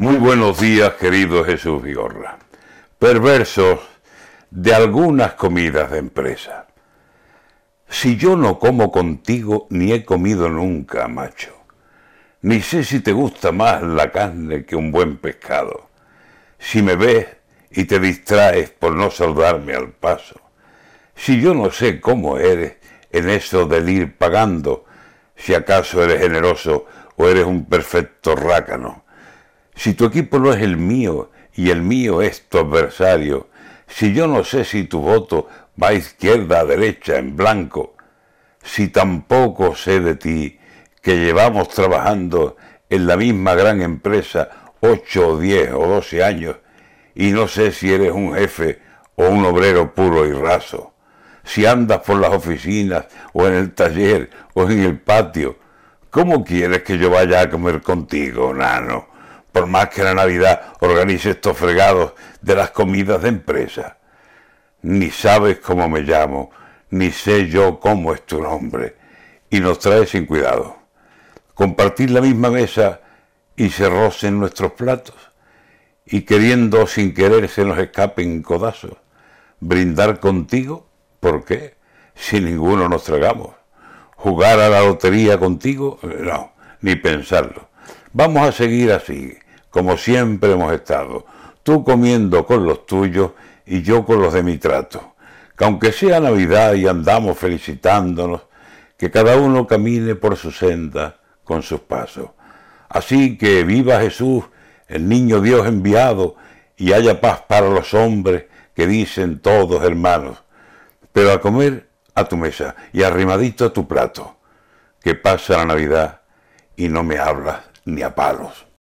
Muy buenos días, querido Jesús Vigorra. Perversos de algunas comidas de empresa. Si yo no como contigo, ni he comido nunca, macho. Ni sé si te gusta más la carne que un buen pescado. Si me ves y te distraes por no saludarme al paso. Si yo no sé cómo eres en eso del ir pagando, si acaso eres generoso o eres un perfecto rácano si tu equipo no es el mío y el mío es tu adversario, si yo no sé si tu voto va a izquierda, a derecha, en blanco, si tampoco sé de ti que llevamos trabajando en la misma gran empresa ocho o diez o doce años y no sé si eres un jefe o un obrero puro y raso, si andas por las oficinas o en el taller o en el patio, ¿cómo quieres que yo vaya a comer contigo, nano? Por más que la Navidad organice estos fregados de las comidas de empresa. Ni sabes cómo me llamo, ni sé yo cómo es tu nombre, y nos trae sin cuidado. Compartir la misma mesa y se rocen nuestros platos, y queriendo sin querer se nos escapen codazos. Brindar contigo, ¿por qué? Si ninguno nos tragamos. Jugar a la lotería contigo, no, ni pensarlo. Vamos a seguir así, como siempre hemos estado, tú comiendo con los tuyos y yo con los de mi trato. Que aunque sea Navidad y andamos felicitándonos, que cada uno camine por su senda con sus pasos. Así que viva Jesús, el niño Dios enviado, y haya paz para los hombres que dicen todos hermanos. Pero a comer a tu mesa y arrimadito a tu plato, que pasa la Navidad y no me hablas ni a palos.